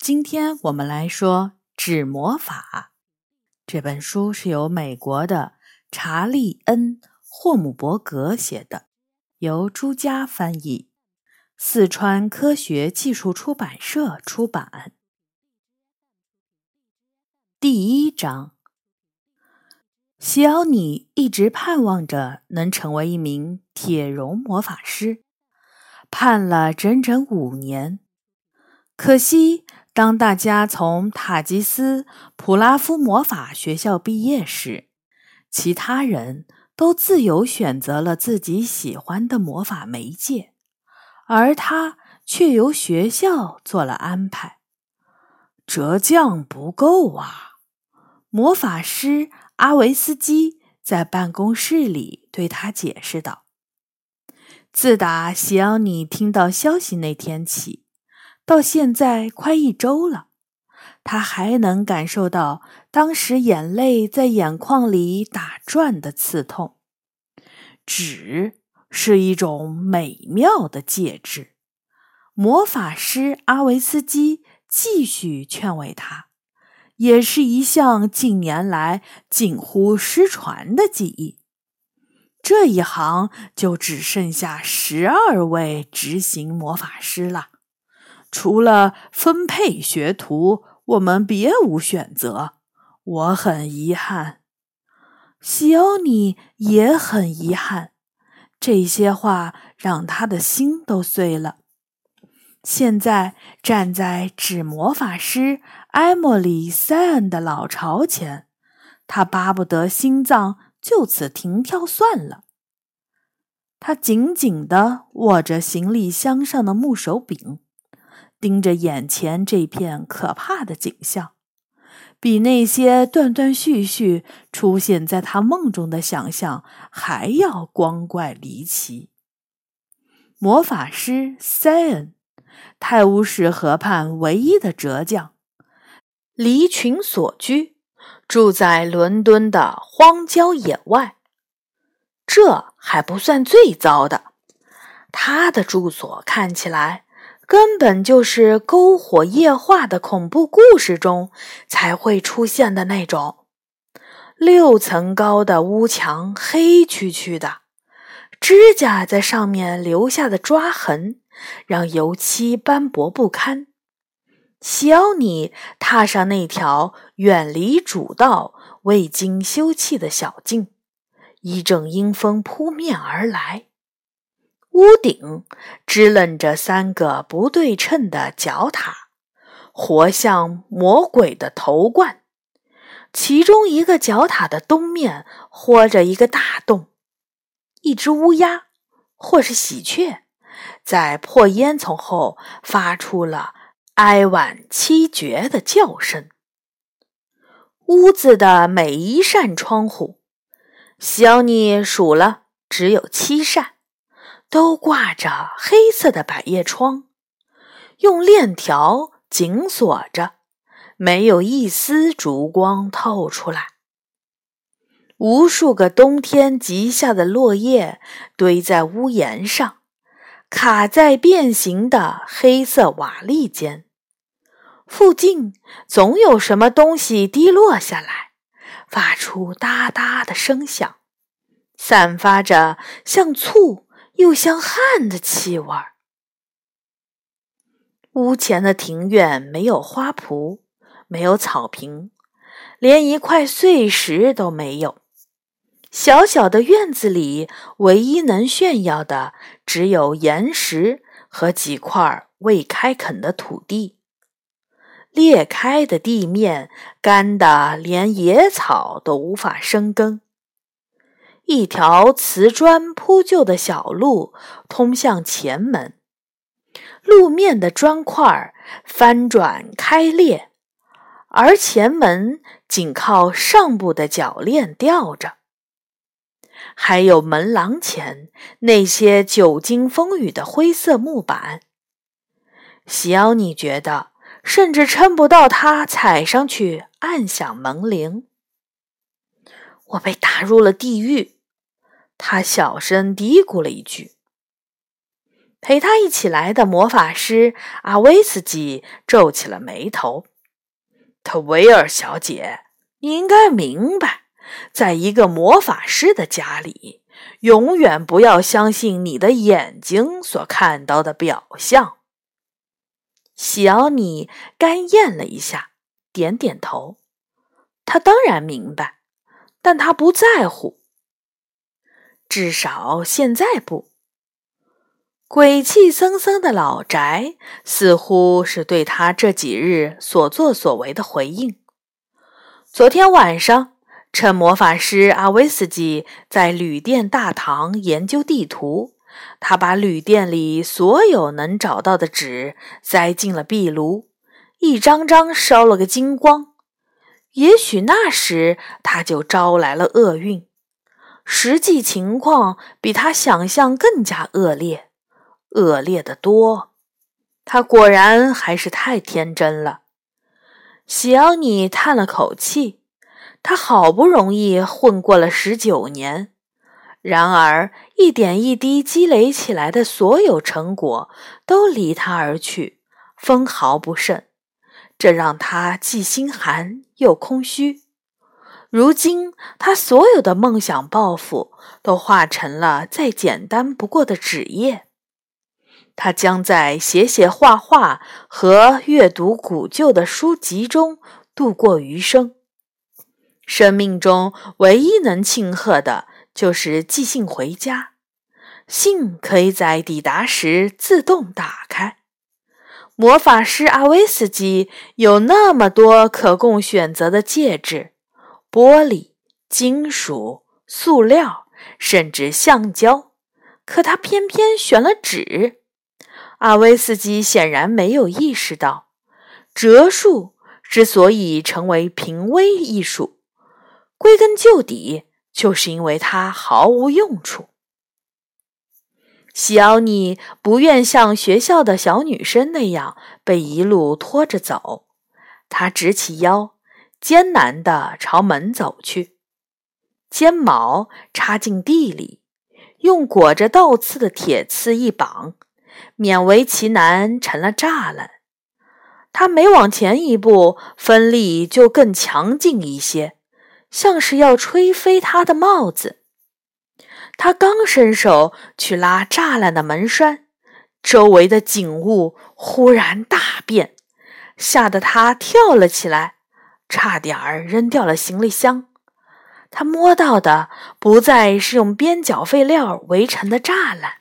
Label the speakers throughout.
Speaker 1: 今天我们来说《纸魔法》这本书，是由美国的查利恩·霍姆伯格写的，由朱家翻译，四川科学技术出版社出版。第一章，西奥尼一直盼望着能成为一名铁绒魔法师，盼了整整五年，可惜。当大家从塔吉斯普拉夫魔法学校毕业时，其他人都自由选择了自己喜欢的魔法媒介，而他却由学校做了安排。折将不够啊！魔法师阿维斯基在办公室里对他解释道：“自打西奥尼听到消息那天起。”到现在快一周了，他还能感受到当时眼泪在眼眶里打转的刺痛。纸是一种美妙的介质。魔法师阿维斯基继续劝慰他，也是一项近年来近乎失传的技艺。这一行就只剩下十二位执行魔法师了。除了分配学徒，我们别无选择。我很遗憾，西欧尼也很遗憾。这些话让他的心都碎了。现在站在纸魔法师埃莫里·塞恩的老巢前，他巴不得心脏就此停跳算了。他紧紧地握着行李箱上的木手柄。盯着眼前这片可怕的景象，比那些断断续续出现在他梦中的想象还要光怪离奇。魔法师塞恩，泰晤士河畔唯一的哲将，离群所居，住在伦敦的荒郊野外。这还不算最糟的，他的住所看起来。根本就是篝火夜话的恐怖故事中才会出现的那种，六层高的屋墙，黑黢黢的，指甲在上面留下的抓痕让油漆斑驳不堪。小你踏上那条远离主道、未经修葺的小径，一阵阴风扑面而来。屋顶支棱着三个不对称的角塔，活像魔鬼的头冠。其中一个角塔的东面豁着一个大洞，一只乌鸦或是喜鹊，在破烟囱后发出了哀婉凄绝的叫声。屋子的每一扇窗户，小妮数了，只有七扇。都挂着黑色的百叶窗，用链条紧锁着，没有一丝烛光透出来。无数个冬天积下的落叶堆在屋檐上，卡在变形的黑色瓦砾间。附近总有什么东西滴落下来，发出哒哒的声响，散发着像醋。又像汗的气味儿。屋前的庭院没有花圃，没有草坪，连一块碎石都没有。小小的院子里，唯一能炫耀的只有岩石和几块未开垦的土地。裂开的地面干得连野草都无法生根。一条瓷砖铺就的小路通向前门，路面的砖块翻转开裂，而前门仅靠上部的铰链吊着。还有门廊前那些久经风雨的灰色木板，西奥尼觉得甚至撑不到他踩上去按响门铃。我被打入了地狱。他小声嘀咕了一句：“陪他一起来的魔法师阿威斯基皱起了眉头。特维尔小姐，你应该明白，在一个魔法师的家里，永远不要相信你的眼睛所看到的表象。西奥尼干咽了一下，点点头。他当然明白，但他不在乎，至少现在不。鬼气森森的老宅，似乎是对他这几日所作所为的回应。昨天晚上，趁魔法师阿威斯基在旅店大堂研究地图，他把旅店里所有能找到的纸塞进了壁炉，一张张烧了个精光。也许那时他就招来了厄运，实际情况比他想象更加恶劣。恶劣的多，他果然还是太天真了。喜奥尼叹了口气，他好不容易混过了十九年，然而一点一滴积累起来的所有成果都离他而去，分毫不剩，这让他既心寒又空虚。如今，他所有的梦想抱负都化成了再简单不过的纸页。他将在写写画画和阅读古旧的书籍中度过余生。生命中唯一能庆贺的就是寄信回家，信可以在抵达时自动打开。魔法师阿维斯基有那么多可供选择的戒指：玻璃、金属、塑料，甚至橡胶，可他偏偏选了纸。阿威斯基显然没有意识到，折术之所以成为平危艺术，归根究底就是因为它毫无用处。西奥尼不愿像学校的小女生那样被一路拖着走，他直起腰，艰难地朝门走去，尖矛插进地里，用裹着倒刺的铁刺一绑。勉为其难成了栅栏。他每往前一步，风力就更强劲一些，像是要吹飞他的帽子。他刚伸手去拉栅栏的门栓，周围的景物忽然大变，吓得他跳了起来，差点儿扔掉了行李箱。他摸到的不再是用边角废料围成的栅栏。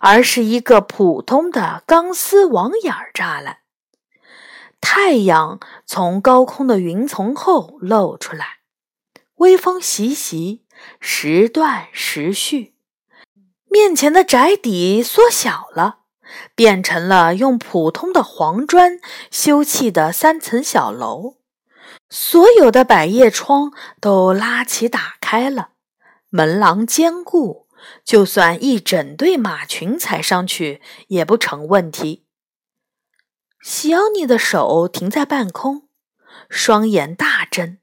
Speaker 1: 而是一个普通的钢丝网眼栅栏。太阳从高空的云层后露出来，微风习习，时断时续。面前的宅邸缩小了，变成了用普通的黄砖修砌的三层小楼。所有的百叶窗都拉起打开了，门廊坚固。就算一整队马群踩上去也不成问题。西奥尼的手停在半空，双眼大睁，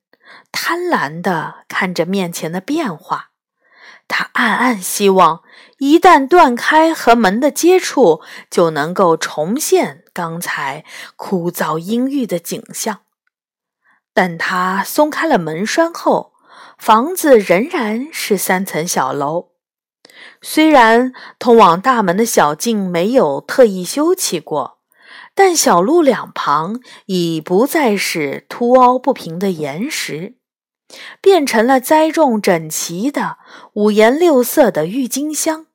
Speaker 1: 贪婪地看着面前的变化。他暗暗希望，一旦断开和门的接触，就能够重现刚才枯燥阴郁的景象。但他松开了门栓后，房子仍然是三层小楼。虽然通往大门的小径没有特意修葺过，但小路两旁已不再是凸凹不平的岩石，变成了栽种整齐的五颜六色的郁金香。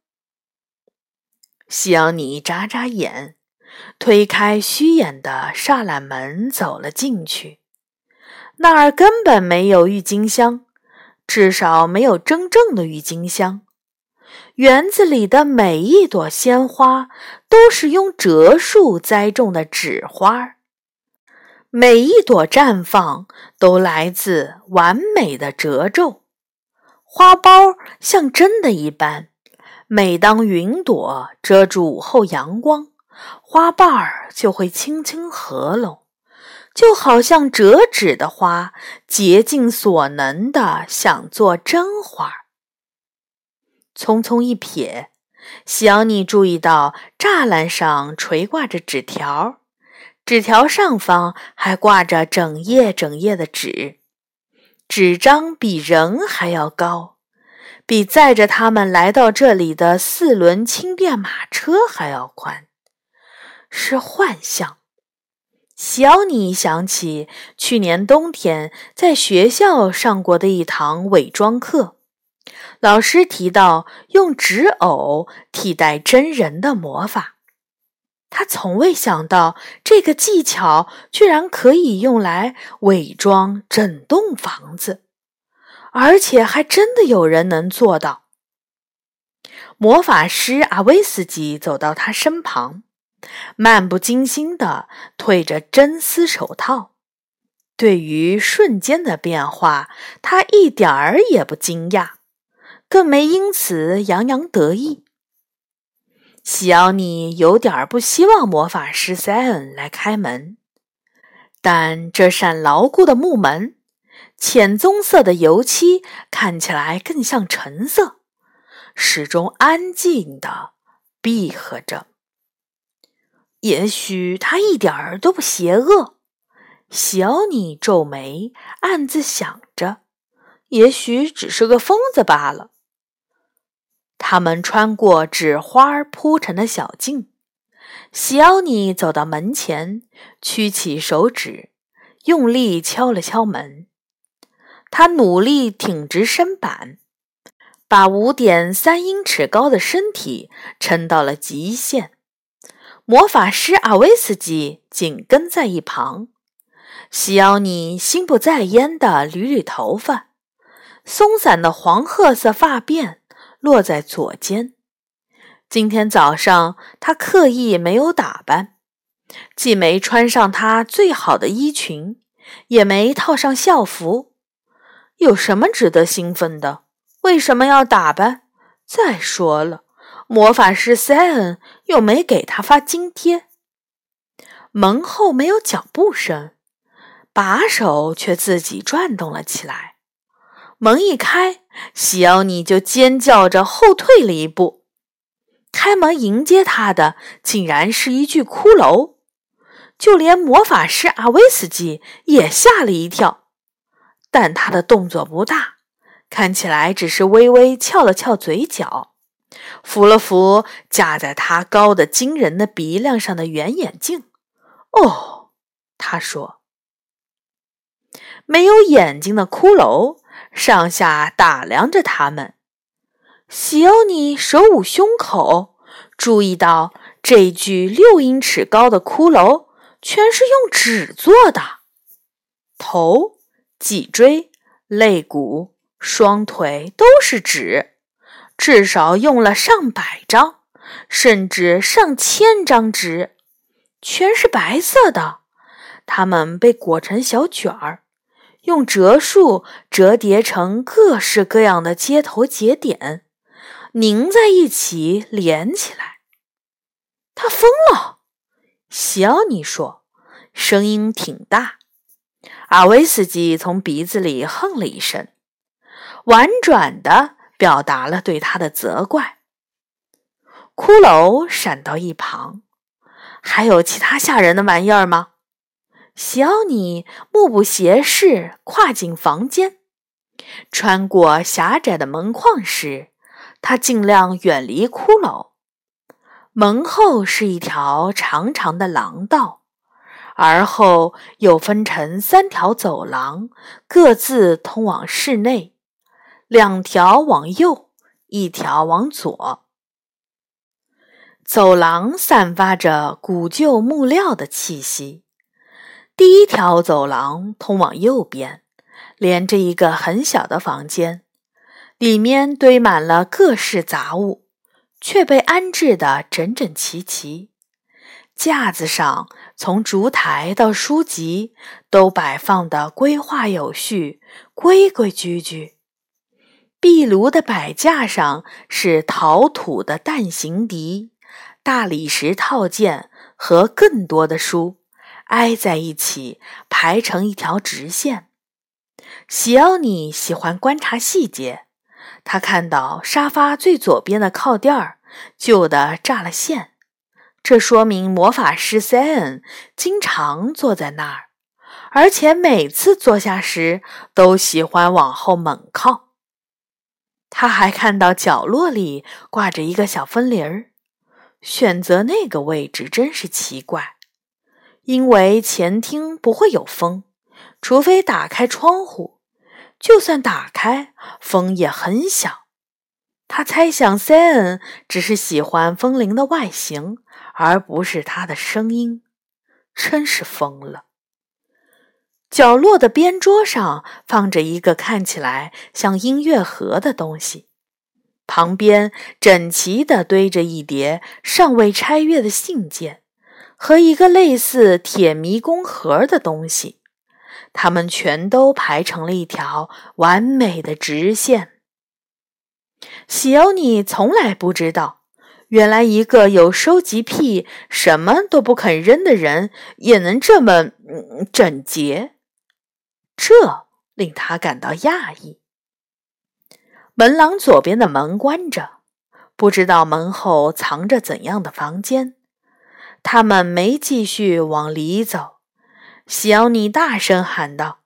Speaker 1: 西奥尼眨眨眼，推开虚掩的栅栏门，走了进去。那儿根本没有郁金香，至少没有真正的郁金香。园子里的每一朵鲜花都是用折树栽种的纸花，每一朵绽放都来自完美的褶皱。花苞像真的一般，每当云朵遮住午后阳光，花瓣儿就会轻轻合拢，就好像折纸的花竭尽所能的想做真花。匆匆一瞥，西奥尼注意到栅栏上垂挂着纸条，纸条上方还挂着整页整页的纸，纸张比人还要高，比载着他们来到这里的四轮轻便马车还要宽，是幻象。西奥尼想起去年冬天在学校上过的一堂伪装课。老师提到用纸偶替代真人的魔法，他从未想到这个技巧居然可以用来伪装整栋房子，而且还真的有人能做到。魔法师阿威斯基走到他身旁，漫不经心地褪着真丝手套。对于瞬间的变化，他一点儿也不惊讶。更没因此洋洋得意。西奥尼有点不希望魔法师塞恩来开门，但这扇牢固的木门，浅棕色的油漆看起来更像橙色，始终安静地闭合着。也许他一点儿都不邪恶，西奥尼皱眉，暗自想着：也许只是个疯子罢了。他们穿过纸花铺成的小径，西奥尼走到门前，屈起手指，用力敲了敲门。他努力挺直身板，把五点三英尺高的身体撑到了极限。魔法师阿维斯基紧跟在一旁。西奥尼心不在焉地捋捋头发，松散的黄褐色发辫。落在左肩。今天早上他刻意没有打扮，既没穿上他最好的衣裙，也没套上校服。有什么值得兴奋的？为什么要打扮？再说了，魔法师塞恩又没给他发津贴。门后没有脚步声，把手却自己转动了起来。门一开，西奥尼就尖叫着后退了一步。开门迎接他的，竟然是一具骷髅。就连魔法师阿威斯基也吓了一跳，但他的动作不大，看起来只是微微翘了翘嘴角，扶了扶架在他高的惊人的鼻梁上的圆眼镜。哦，他说：“没有眼睛的骷髅。”上下打量着他们，西欧尼手捂胸口，注意到这具六英尺高的骷髅全是用纸做的，头、脊椎、肋骨、双腿都是纸，至少用了上百张，甚至上千张纸，全是白色的，它们被裹成小卷儿。用折数折叠成各式各样的接头节点，拧在一起连起来。他疯了，西奥尼说，声音挺大。阿维斯基从鼻子里哼了一声，婉转的表达了对他的责怪。骷髅闪到一旁，还有其他吓人的玩意儿吗？小尼目不斜视跨进房间，穿过狭窄的门框时，他尽量远离骷髅。门后是一条长长的廊道，而后又分成三条走廊，各自通往室内，两条往右，一条往左。走廊散发着古旧木料的气息。第一条走廊通往右边，连着一个很小的房间，里面堆满了各式杂物，却被安置得整整齐齐。架子上，从烛台到书籍都摆放的规划有序、规规矩矩。壁炉的摆架上是陶土的蛋形笛、大理石套件和更多的书。挨在一起，排成一条直线。西奥尼喜欢观察细节，他看到沙发最左边的靠垫儿旧的炸了线，这说明魔法师塞恩经常坐在那儿，而且每次坐下时都喜欢往后猛靠。他还看到角落里挂着一个小风铃儿，选择那个位置真是奇怪，因为前厅不会有风，除非打开窗户。就算打开，风也很小。他猜想塞恩只是喜欢风铃的外形，而不是它的声音。真是疯了！角落的边桌上放着一个看起来像音乐盒的东西，旁边整齐地堆着一叠尚未拆阅的信件和一个类似铁迷宫盒的东西。它们全都排成了一条完美的直线。喜欧尼从来不知道，原来一个有收集癖、什么都不肯扔的人也能这么整洁，这令他感到讶异。门廊左边的门关着，不知道门后藏着怎样的房间。他们没继续往里走。小尼大声喊道：“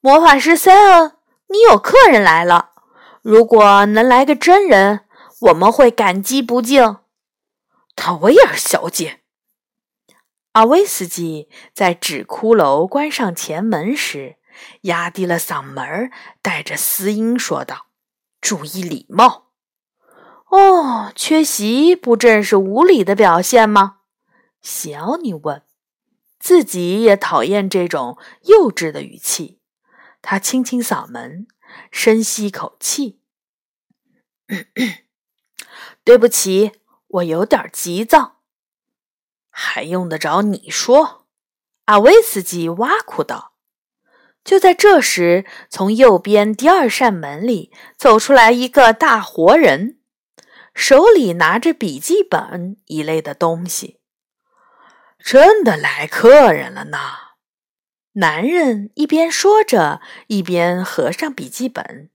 Speaker 1: 魔法师塞恩，你有客人来了。如果能来个真人，我们会感激不尽。”
Speaker 2: 特维尔小姐，
Speaker 1: 阿威斯基在纸骷髅关上前门时，压低了嗓门，带着嘶音说道：“
Speaker 2: 注意礼貌。”
Speaker 1: 哦，缺席不正是无礼的表现吗？小尼问。自己也讨厌这种幼稚的语气。他清清嗓门，深吸一口气：“ 对不起，我有点急躁。”
Speaker 2: 还用得着你说？”
Speaker 1: 阿威斯基挖苦道。就在这时，从右边第二扇门里走出来一个大活人，手里拿着笔记本一类的东西。
Speaker 2: 真的来客人了呢！
Speaker 1: 男人一边说着，一边合上笔记本。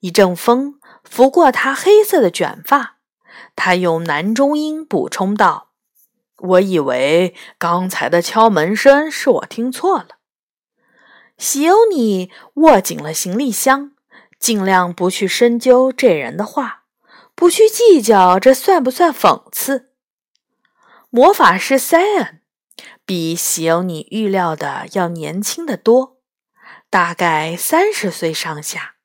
Speaker 1: 一阵风拂过他黑色的卷发，他用男中音补充道：“
Speaker 2: 我以为刚才的敲门声是我听错了。”
Speaker 1: 西欧尼握紧了行李箱，尽量不去深究这人的话，不去计较这算不算讽刺。魔法师塞恩比西欧尼预料的要年轻的多，大概三十岁上下。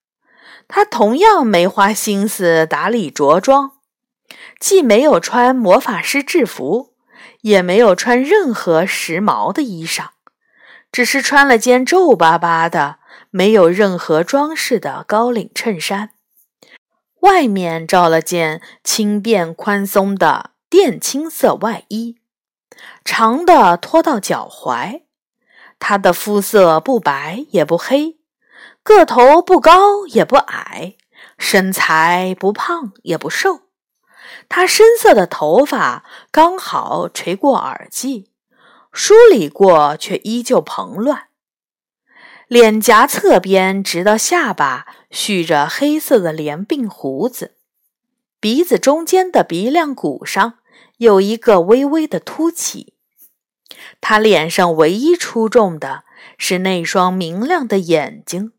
Speaker 1: 他同样没花心思打理着装，既没有穿魔法师制服，也没有穿任何时髦的衣裳，只是穿了件皱巴巴的、没有任何装饰的高领衬衫，外面罩了件轻便宽松的。靛青色外衣，长的拖到脚踝。他的肤色不白也不黑，个头不高也不矮，身材不胖也不瘦。他深色的头发刚好垂过耳际，梳理过却依旧蓬乱。脸颊侧边直到下巴蓄着黑色的连鬓胡子，鼻子中间的鼻梁骨上。有一个微微的凸起，他脸上唯一出众的是那双明亮的眼睛，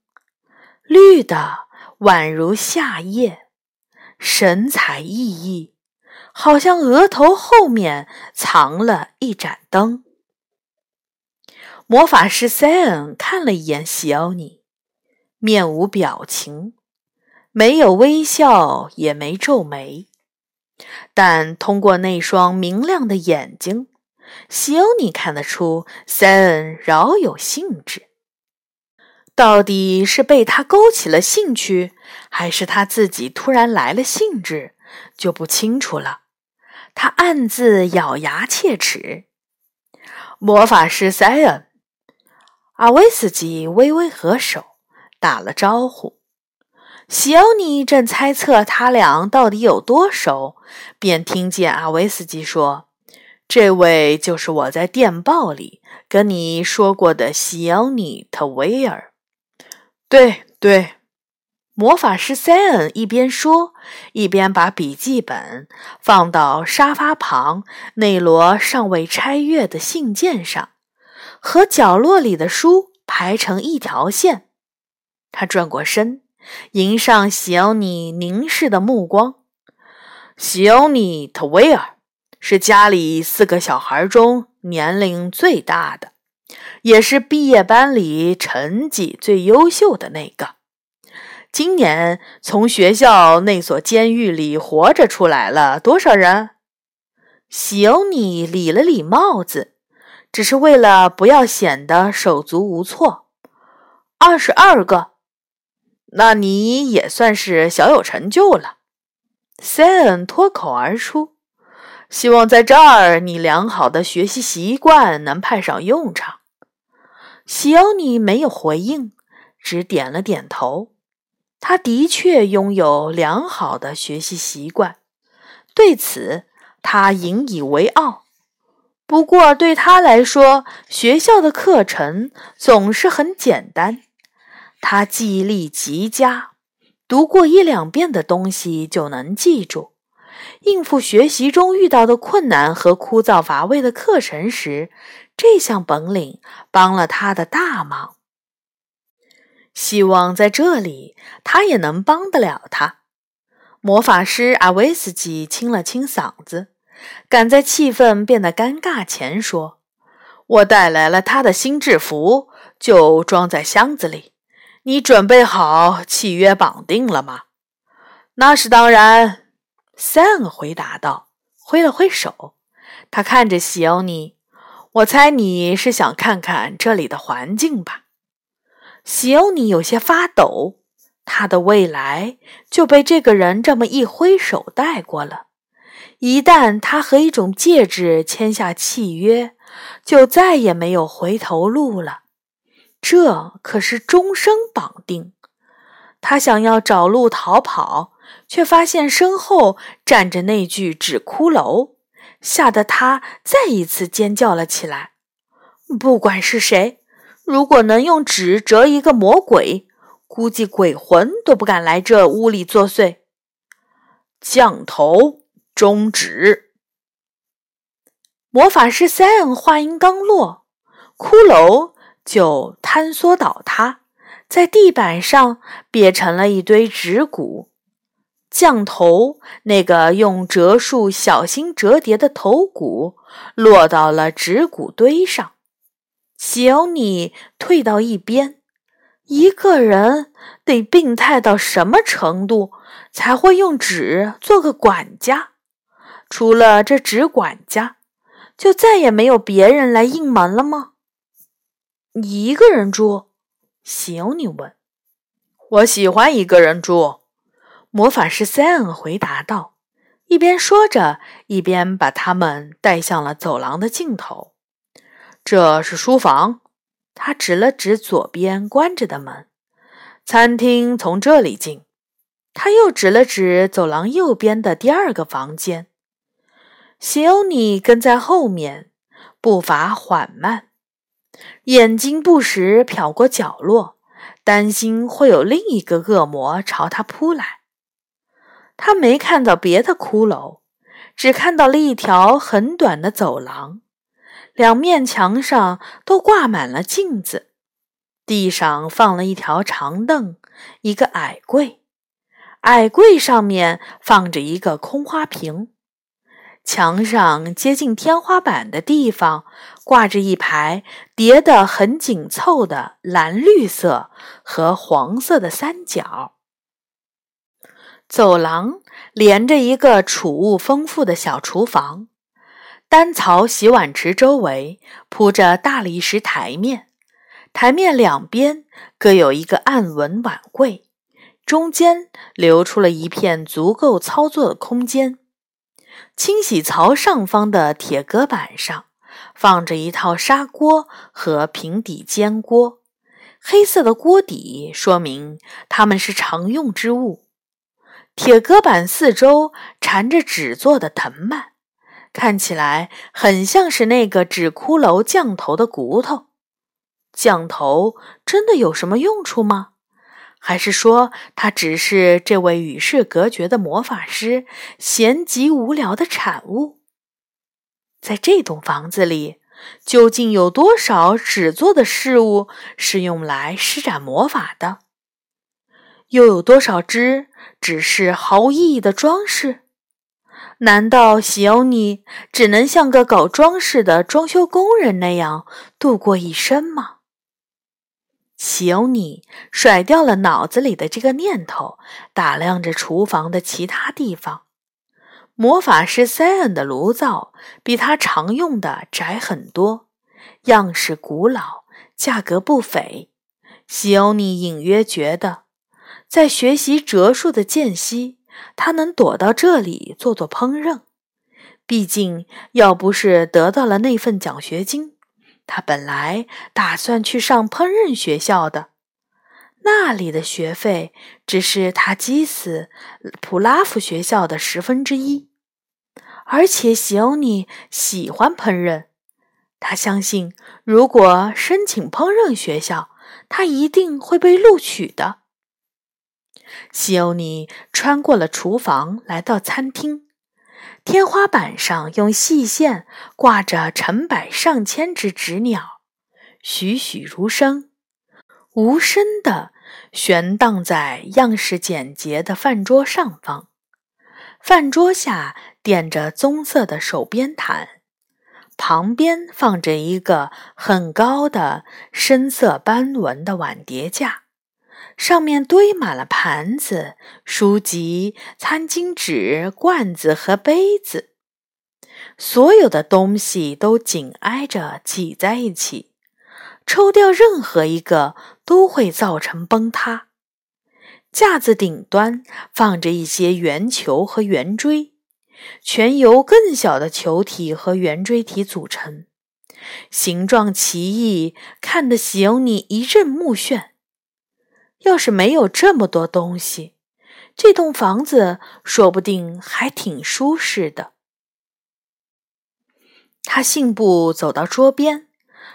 Speaker 1: 绿的宛如夏夜，神采奕奕，好像额头后面藏了一盏灯。魔法师塞恩看了一眼西欧尼，面无表情，没有微笑，也没皱眉。但通过那双明亮的眼睛，西欧尼看得出塞恩饶有兴致。到底是被他勾起了兴趣，还是他自己突然来了兴致，就不清楚了。他暗自咬牙切齿。魔法师塞恩，阿威斯基微微合手，打了招呼。西欧尼正猜测他俩到底有多熟，便听见阿维斯基说：“这位就是我在电报里跟你说过的西欧尼·特维尔。”“对对。”
Speaker 2: 魔法师塞恩一边说，一边把笔记本放到沙发旁那摞尚未拆阅的信件上，和角落里的书排成一条线。他转过身，迎上西欧尼凝视的目光。西欧尼·特维尔是家里四个小孩中年龄最大的，也是毕业班里成绩最优秀的那个。今年从学校那所监狱里活着出来了多少人？西欧尼理了理帽子，只是为了不要显得手足无措。二十二个，那你也算是小有成就了。塞恩脱口而出：“希望在这儿你良好的学习习惯能派上用场。”西欧尼没有回应，只点了点头。他的确拥有良好的学习习惯，对此他引以为傲。不过对他来说，学校的课程总是很简单。他记忆力极佳，读过一两遍的东西就能记住。应付学习中遇到的困难和枯燥乏味的课程时，这项本领帮了他的大忙。希望在这里，他也能帮得了他。魔法师阿维斯基清了清嗓子，赶在气氛变得尴尬前说：“我带来了他的新制服，就装在箱子里。你准备好契约绑定了吗？”“那是当然。”Sam 回答道，挥了挥手。他看着西欧尼：“我猜你是想看看这里的环境吧？”西欧尼有些发抖，他的未来就被这个人这么一挥手带过了。一旦他和一种戒指签下契约，就再也没有回头路了。这可是终生绑定。他想要找路逃跑，却发现身后站着那具纸骷髅，吓得他再一次尖叫了起来。不管是谁。如果能用纸折一个魔鬼，估计鬼魂都不敢来这屋里作祟。降头终止。魔法师塞恩话音刚落，骷髅就坍缩倒塌，在地板上变成了一堆纸骨。降头那个用折术小心折叠的头骨落到了纸骨堆上。小你退到一边。一个人得病态到什么程度才会用纸做个管家？除了这纸管家，就再也没有别人来应门了吗？一个人住？行你问。我喜欢一个人住。魔法师塞恩回答道，一边说着，一边把他们带向了走廊的尽头。这是书房，他指了指左边关着的门。餐厅从这里进。他又指了指走廊右边的第二个房间。西欧尼跟在后面，步伐缓慢，眼睛不时瞟过角落，担心会有另一个恶魔朝他扑来。他没看到别的骷髅，只看到了一条很短的走廊。两面墙上都挂满了镜子，地上放了一条长凳，一个矮柜，矮柜上面放着一个空花瓶，墙上接近天花板的地方挂着一排叠得很紧凑的蓝绿色和黄色的三角。走廊连着一个储物丰富的小厨房。单槽洗碗池周围铺着大理石台面，台面两边各有一个暗纹碗柜，中间留出了一片足够操作的空间。清洗槽上方的铁隔板上放着一套砂锅和平底煎锅，黑色的锅底说明它们是常用之物。铁隔板四周缠着纸做的藤蔓。看起来很像是那个纸骷髅降头的骨头。降头真的有什么用处吗？还是说他只是这位与世隔绝的魔法师闲极无聊的产物？在这栋房子里，究竟有多少纸做的事物是用来施展魔法的？又有多少只只是毫无意义的装饰？难道喜欧尼只能像个搞装饰的装修工人那样度过一生吗？西欧尼甩掉了脑子里的这个念头，打量着厨房的其他地方。魔法师塞恩的炉灶比他常用的窄很多，样式古老，价格不菲。西欧尼隐约觉得，在学习折术的间隙，他能躲到这里做做烹饪。毕竟，要不是得到了那份奖学金，他本来打算去上烹饪学校的。那里的学费只是塔基斯普拉夫学校的十分之一，而且喜欧尼喜欢烹饪，他相信如果申请烹饪学校，他一定会被录取的。西欧尼穿过了厨房，来到餐厅，天花板上用细线挂着成百上千只纸鸟，栩栩如生，无声的。悬荡在样式简洁的饭桌上方，饭桌下垫着棕色的手边毯，旁边放着一个很高的深色斑纹的碗碟架，上面堆满了盘子、书籍、餐巾纸、罐子和杯子，所有的东西都紧挨着挤在一起。抽掉任何一个都会造成崩塌。架子顶端放着一些圆球和圆锥，全由更小的球体和圆锥体组成，形状奇异，看得喜欧尼一阵目眩。要是没有这么多东西，这栋房子说不定还挺舒适的。他信步走到桌边。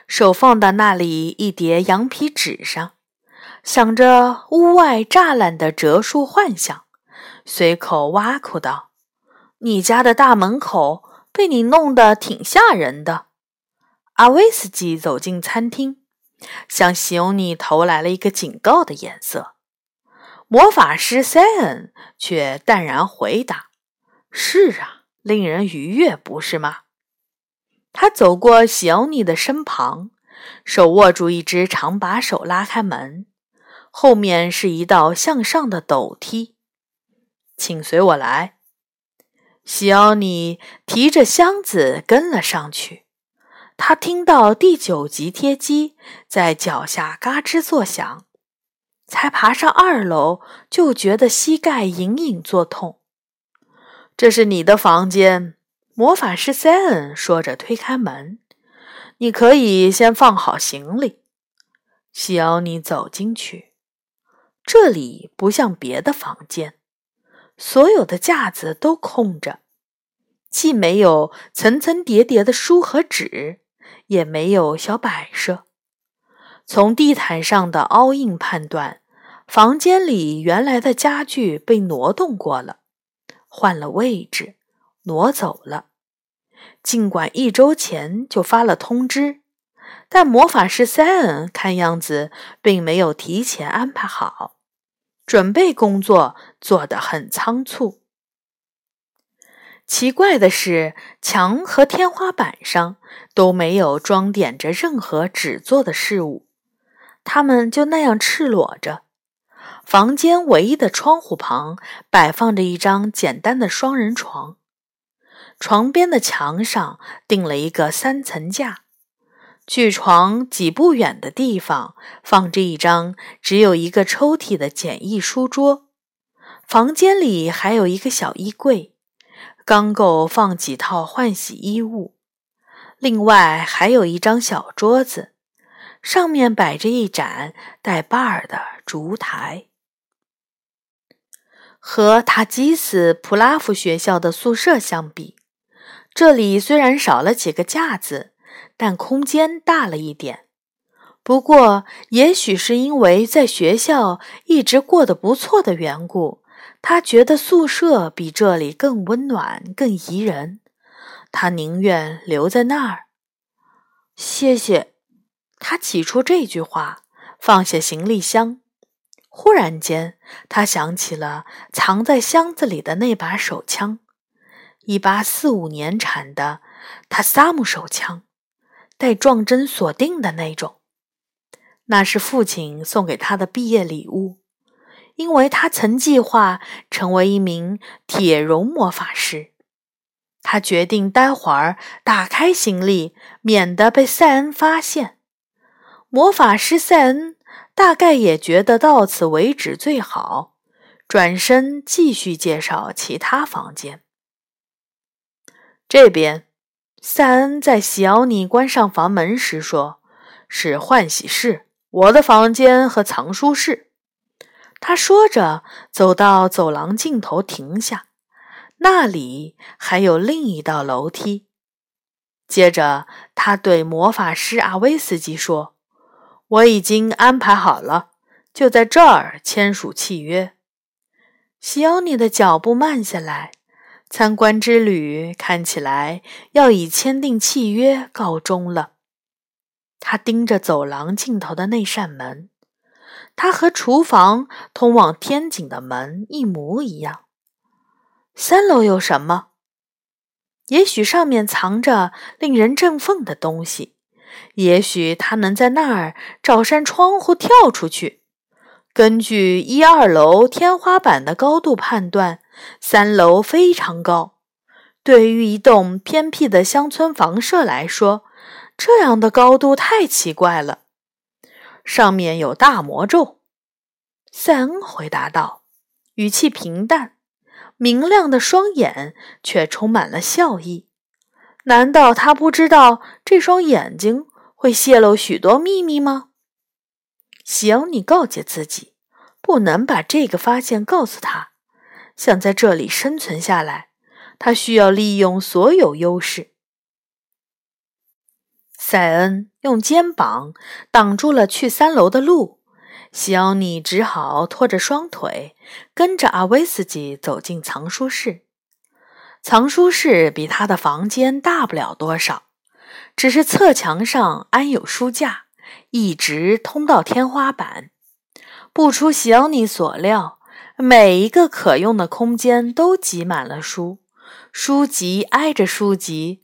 Speaker 2: 手放到那里一叠羊皮纸上，想着屋外栅栏的折树幻想，随口挖苦道：“你家的大门口被你弄得挺吓人的。”阿威斯基走进餐厅，向西欧尼投来了一个警告的眼色。魔法师塞恩却淡然回答：“是啊，令人愉悦，不是吗？”他走过西欧尼的身旁，手握住一只长把手，拉开门，后面是一道向上的陡梯。请随我来。西欧尼提着箱子跟了上去。他听到第九级贴机在脚下嘎吱作响，才爬上二楼，就觉得膝盖隐隐作痛。这是你的房间。魔法师塞恩说着，推开门：“你可以先放好行李。”西奥尼走进去，这里不像别的房间，所有的架子都空着，既没有层层叠叠的书和纸，也没有小摆设。从地毯上的凹印判断，房间里原来的家具被挪动过了，换了位置，挪走了。尽管一周前就发了通知，但魔法师塞恩看样子并没有提前安排好，准备工作做得很仓促。奇怪的是，墙和天花板上都没有装点着任何纸做的事物，它们就那样赤裸着。房间唯一的窗户旁摆放着一张简单的双人床。床边的墙上钉了一个三层架，距床几步远的地方放着一张只有一个抽屉的简易书桌。房间里还有一个小衣柜，刚够放几套换洗衣物。另外还有一张小桌子，上面摆着一盏带把儿的烛台。和塔基斯普拉夫学校的宿舍相比。这里虽然少了几个架子，但空间大了一点。不过，也许是因为在学校一直过得不错的缘故，他觉得宿舍比这里更温暖、更宜人。他宁愿留在那儿。谢谢。他挤出这句话，放下行李箱。忽然间，他想起了藏在箱子里的那把手枪——一八四五年产的塔萨姆手枪，带撞针锁定的那种。那是父亲送给他的毕业礼物，因为他曾计划成为一名铁熔魔法师。他决定待会儿打开行李，免得被塞恩发现。魔法师塞恩大概也觉得到此为止最好，转身继续介绍其他房间。这边，塞恩在西奥尼关上房门时说：“是换洗室。”我的房间和藏书室。他说着，走到走廊尽头停下，那里还有另一道楼梯。接着，他对魔法师阿威斯基说：“我已经安排好了，就在这儿签署契约。”西奥尼的脚步慢下来，参观之旅看起来要以签订契约告终了。他盯着走廊尽头的那扇门，它和厨房通往天井的门一模一样。三楼有什么？也许上面藏着令人振奋的东西，也许他能在那儿找扇窗户跳出去。根据一二楼天花板的高度判断，三楼非常高。对于一栋偏僻的乡村房舍来说，这样的高度太奇怪了，上面有大魔咒。”塞恩回答道，语气平淡，明亮的双眼却充满了笑意。难道他不知道这双眼睛会泄露许多秘密吗？行，你告诫自己，不能把这个发现告诉他。想在这里生存下来，他需要利用所有优势。塞恩用肩膀挡住了去三楼的路，西奥尼只好拖着双腿跟着阿威斯基走进藏书室。藏书室比他的房间大不了多少，只是侧墙上安有书架，一直通到天花板。不出西奥尼所料，每一个可用的空间都挤满了书，书籍挨着书籍。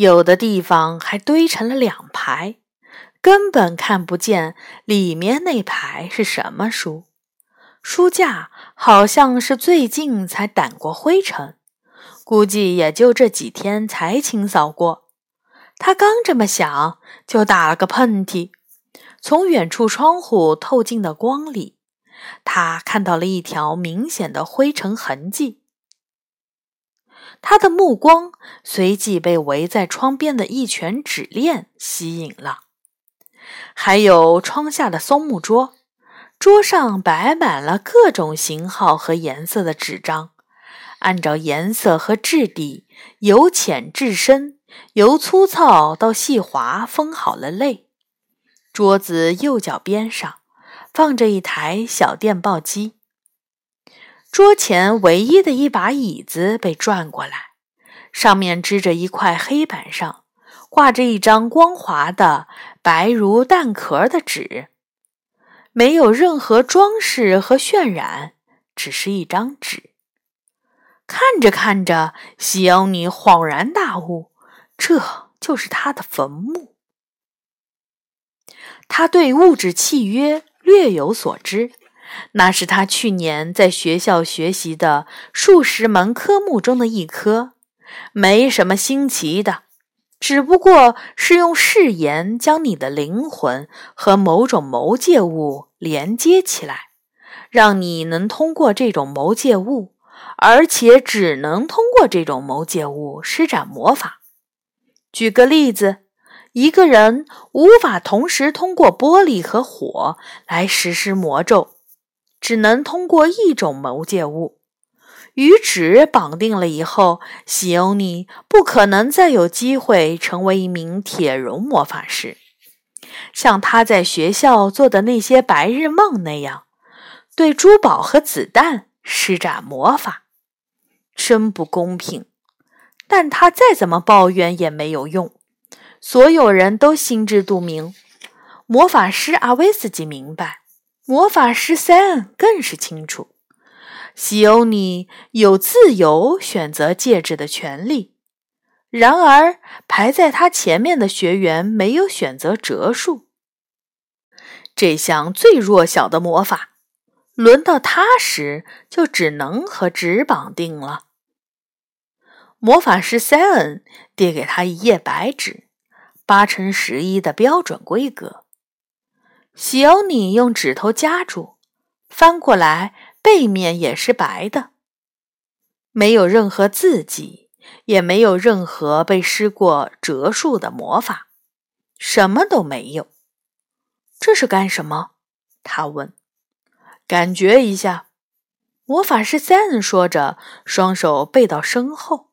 Speaker 2: 有的地方还堆成了两排，根本看不见里面那排是什么书。书架好像是最近才掸过灰尘，估计也就这几天才清扫过。他刚这么想，就打了个喷嚏。从远处窗户透进的光里，他看到了一条明显的灰尘痕迹。他的目光随即被围在窗边的一卷纸链吸引了，还有窗下的松木桌，桌上摆满了各种型号和颜色的纸张，按照颜色和质地，由浅至深，由粗糙到细滑，分好了类。桌子右脚边上放着一台小电报机。桌前唯一的一把椅子被转过来，上面支着一块黑板上挂着一张光滑的白如蛋壳的纸，没有任何装饰和渲染，只是一张纸。看着看着，西欧尼恍然大悟，这就是他的坟墓。他对物质契约略有所知。那是他去年在学校学习的数十门科目中的一科，没什么新奇的，只不过是用誓言将你的灵魂和某种媒介物连接起来，让你能通过这种媒介物，而且只能通过这种媒介物施展魔法。举个例子，一个人无法同时通过玻璃和火来实施魔咒。只能通过一种媒介物，与纸绑定了以后，西欧尼不可能再有机会成为一名铁熔魔法师。像他在学校做的那些白日梦那样，对珠宝和子弹施展魔法，真不公平。但他再怎么抱怨也没有用，所有人都心知肚明。魔法师阿威斯基明白，魔法师塞恩更是清楚。西欧尼有自由选择戒指的权利，然而排在他前面的学员没有选择折术。这项最弱小的魔法，轮到他时就只能和纸绑定了。魔法师塞恩递给他一页白纸，八乘十一的标准规格。西欧尼用指头夹住，翻过来，背面也是白的，没有任何字迹，也没有任何被施过折数的魔法，什么都没有。这是干什么？他问。感觉一下，魔法师塞恩说着，双手背到身后。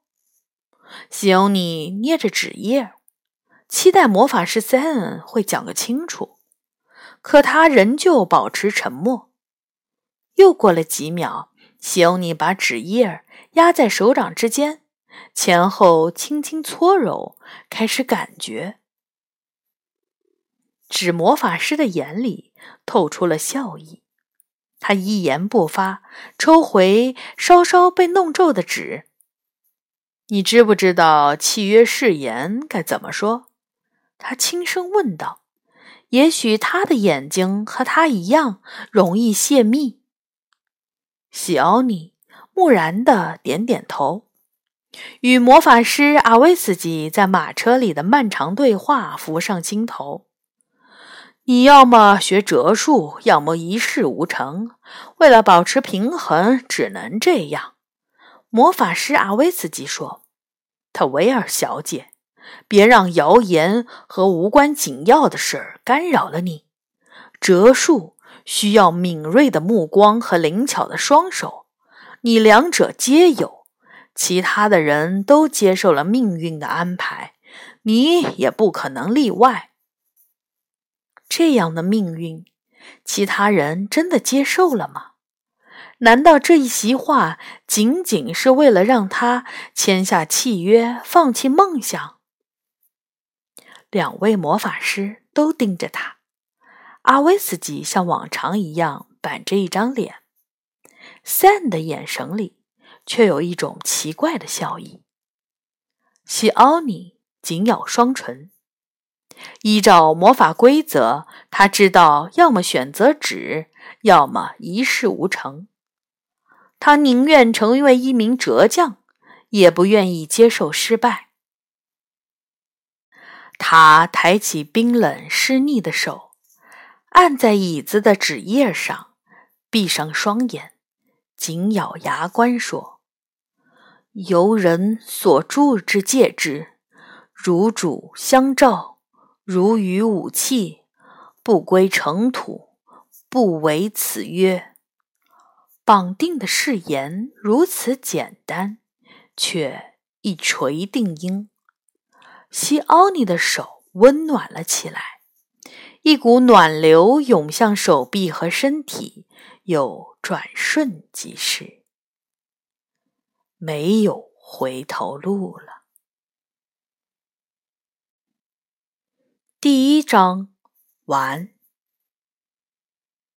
Speaker 2: 西欧尼捏着纸页，期待魔法师塞恩会讲个清楚，可他仍旧保持沉默。又过了几秒，西欧尼把纸页压在手掌之间，前后轻轻搓揉，开始感觉。纸魔法师的眼里透出了笑意，他一言不发，抽回稍稍被弄皱的纸。你知不知道契约誓言该怎么说？他轻声问道。也许他的眼睛和他一样容易泄密。小尼木然的点点头，与魔法师阿维斯基在马车里的漫长对话浮上心头。你要么学折术，要么一事无成。为了保持平衡，只能这样。魔法师阿维斯基说：“特维尔小姐，别让谣言和无关紧要的事儿干扰了你。折树需要敏锐的目光和灵巧的双手，你两者皆有。其他的人都接受了命运的安排，你也不可能例外。这样的命运，其他人真的接受了吗？”难道这一席话仅仅是为了让他签下契约，放弃梦想？两位魔法师都盯着他，阿威斯基像往常一样板着一张脸，Sam 的眼神里却有一种奇怪的笑意。西奥尼紧咬双唇，依照魔法规则，他知道要么选择纸，要么一事无成。他宁愿成为一名折将，也不愿意接受失败。他抬起冰冷湿腻的手，按在椅子的纸页上，闭上双眼，紧咬牙关说：“由人所铸之戒指，如主相照，如与武器，不归尘土，不违此约。”绑定的誓言如此简单，却一锤定音。西奥尼的手温暖了起来，一股暖流涌向手臂和身体，又转瞬即逝。没有回头路了。第一章完。